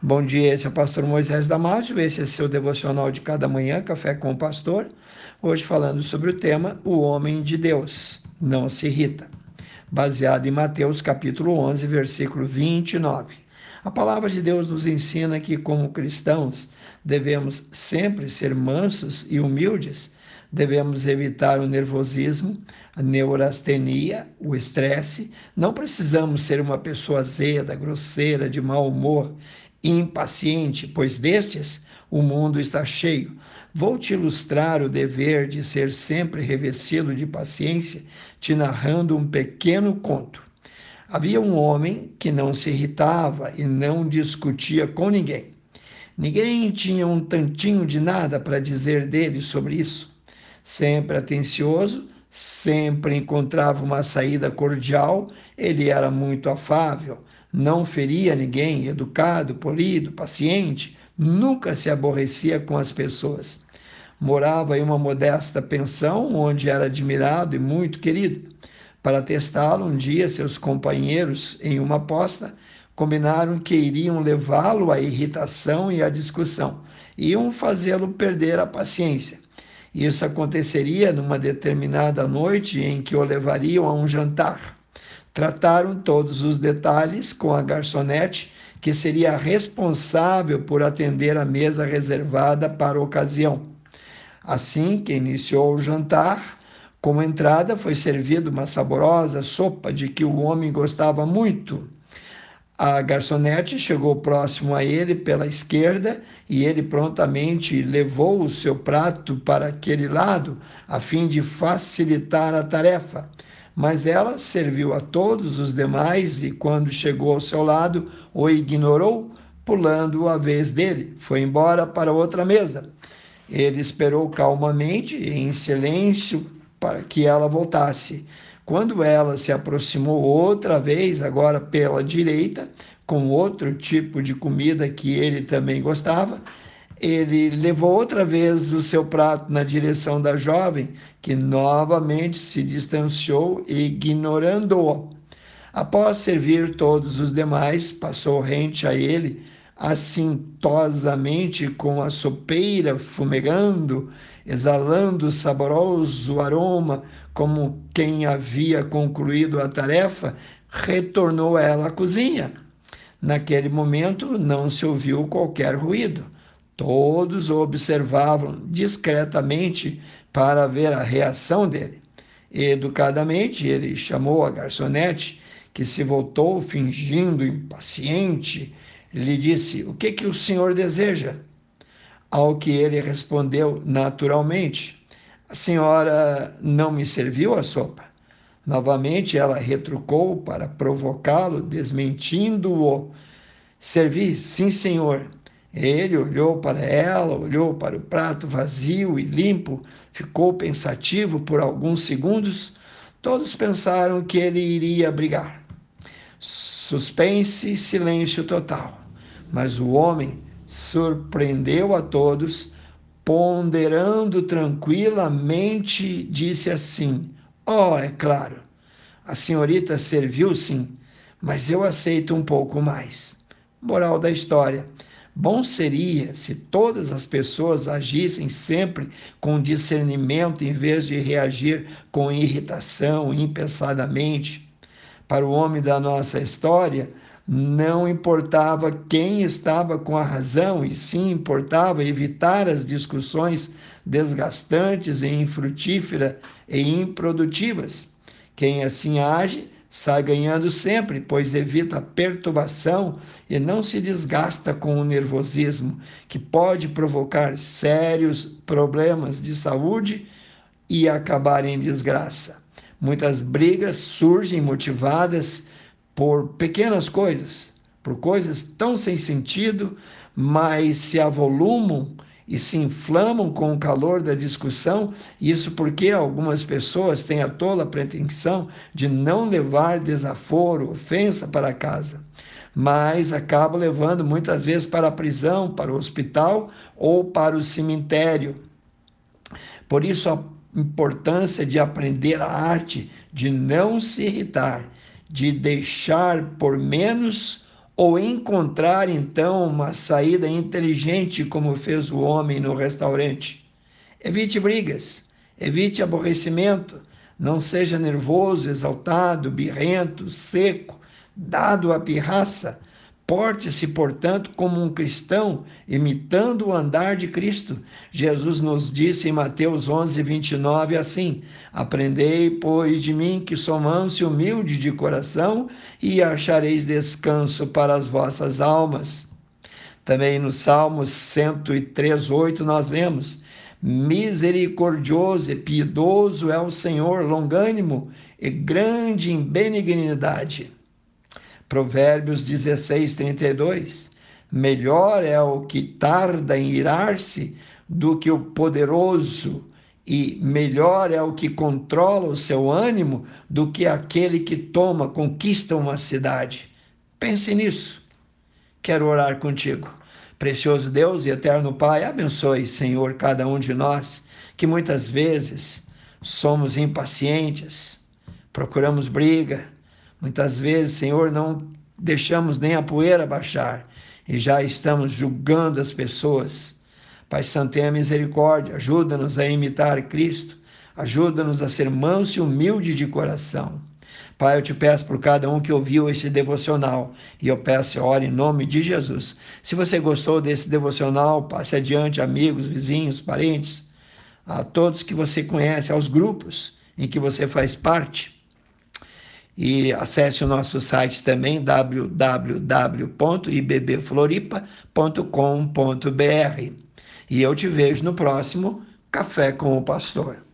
Bom dia, esse é o pastor Moisés Damásio, esse é seu devocional de cada manhã, Café com o Pastor. Hoje falando sobre o tema O Homem de Deus, não se irrita, baseado em Mateus capítulo 11, versículo 29. A palavra de Deus nos ensina que como cristãos devemos sempre ser mansos e humildes, devemos evitar o nervosismo, a neurastenia, o estresse. Não precisamos ser uma pessoa azeda, grosseira, de mau humor, impaciente, pois destes o mundo está cheio. Vou te ilustrar o dever de ser sempre revestido de paciência, te narrando um pequeno conto. Havia um homem que não se irritava e não discutia com ninguém. Ninguém tinha um tantinho de nada para dizer dele sobre isso sempre atencioso, sempre encontrava uma saída cordial, ele era muito afável, não feria ninguém, educado, polido, paciente, nunca se aborrecia com as pessoas. Morava em uma modesta pensão, onde era admirado e muito querido. Para testá-lo, um dia seus companheiros, em uma aposta, combinaram que iriam levá-lo à irritação e à discussão, iam fazê-lo perder a paciência. Isso aconteceria numa determinada noite em que o levariam a um jantar. Trataram todos os detalhes com a garçonete, que seria responsável por atender a mesa reservada para a ocasião. Assim que iniciou o jantar, como entrada foi servida uma saborosa sopa de que o homem gostava muito. A garçonete chegou próximo a ele pela esquerda e ele prontamente levou o seu prato para aquele lado, a fim de facilitar a tarefa. Mas ela serviu a todos os demais e, quando chegou ao seu lado, o ignorou, pulando a vez dele. Foi embora para outra mesa. Ele esperou calmamente, em silêncio, para que ela voltasse. Quando ela se aproximou outra vez, agora pela direita, com outro tipo de comida que ele também gostava, ele levou outra vez o seu prato na direção da jovem, que novamente se distanciou, ignorando-o. Após servir todos os demais, passou rente a ele, assintosamente com a sopeira fumegando, exalando saboroso aroma, como quem havia concluído a tarefa, retornou ela à cozinha. Naquele momento não se ouviu qualquer ruído. Todos o observavam discretamente para ver a reação dele. Educadamente, ele chamou a garçonete, que se voltou fingindo impaciente, lhe disse: O que, que o senhor deseja? Ao que ele respondeu naturalmente: A senhora não me serviu a sopa. Novamente ela retrucou para provocá-lo, desmentindo-o. Servi, sim, senhor. Ele olhou para ela, olhou para o prato vazio e limpo, ficou pensativo por alguns segundos. Todos pensaram que ele iria brigar. Suspense e silêncio total. Mas o homem surpreendeu a todos, ponderando tranquilamente, disse assim: Oh, é claro, a senhorita serviu sim, mas eu aceito um pouco mais. Moral da história. Bom seria se todas as pessoas agissem sempre com discernimento em vez de reagir com irritação, impensadamente. Para o homem da nossa história, não importava quem estava com a razão, e sim importava evitar as discussões desgastantes e infrutíferas e improdutivas. Quem assim age sai ganhando sempre, pois evita a perturbação e não se desgasta com o nervosismo, que pode provocar sérios problemas de saúde e acabar em desgraça. Muitas brigas surgem motivadas por pequenas coisas, por coisas tão sem sentido, mas se avolumam e se inflamam com o calor da discussão, isso porque algumas pessoas têm a tola pretensão de não levar desaforo, ofensa para casa, mas acabam levando muitas vezes para a prisão, para o hospital ou para o cemitério. Por isso, a importância de aprender a arte de não se irritar, de deixar por menos ou encontrar então uma saída inteligente, como fez o homem no restaurante. Evite brigas, evite aborrecimento, não seja nervoso, exaltado, birrento, seco, dado à pirraça. Porte-se, portanto, como um cristão, imitando o andar de Cristo. Jesus nos disse em Mateus 11, 29 assim: Aprendei, pois, de mim, que sou manso e humilde de coração, e achareis descanso para as vossas almas. Também no Salmos 103, 8, nós lemos: Misericordioso e piedoso é o Senhor, longânimo e grande em benignidade. Provérbios 16, 32. Melhor é o que tarda em irar-se do que o poderoso, e melhor é o que controla o seu ânimo do que aquele que toma, conquista uma cidade. Pense nisso. Quero orar contigo. Precioso Deus e eterno Pai, abençoe, Senhor, cada um de nós, que muitas vezes somos impacientes, procuramos briga, muitas vezes, Senhor, não deixamos nem a poeira baixar e já estamos julgando as pessoas. Pai Santo, tenha misericórdia, ajuda-nos a imitar Cristo, ajuda-nos a ser manso e humilde de coração. Pai, eu te peço por cada um que ouviu esse devocional e eu peço, ore em nome de Jesus. Se você gostou desse devocional, passe adiante, amigos, vizinhos, parentes, a todos que você conhece, aos grupos em que você faz parte. E acesse o nosso site também, www.ibbfloripa.com.br. E eu te vejo no próximo Café com o Pastor.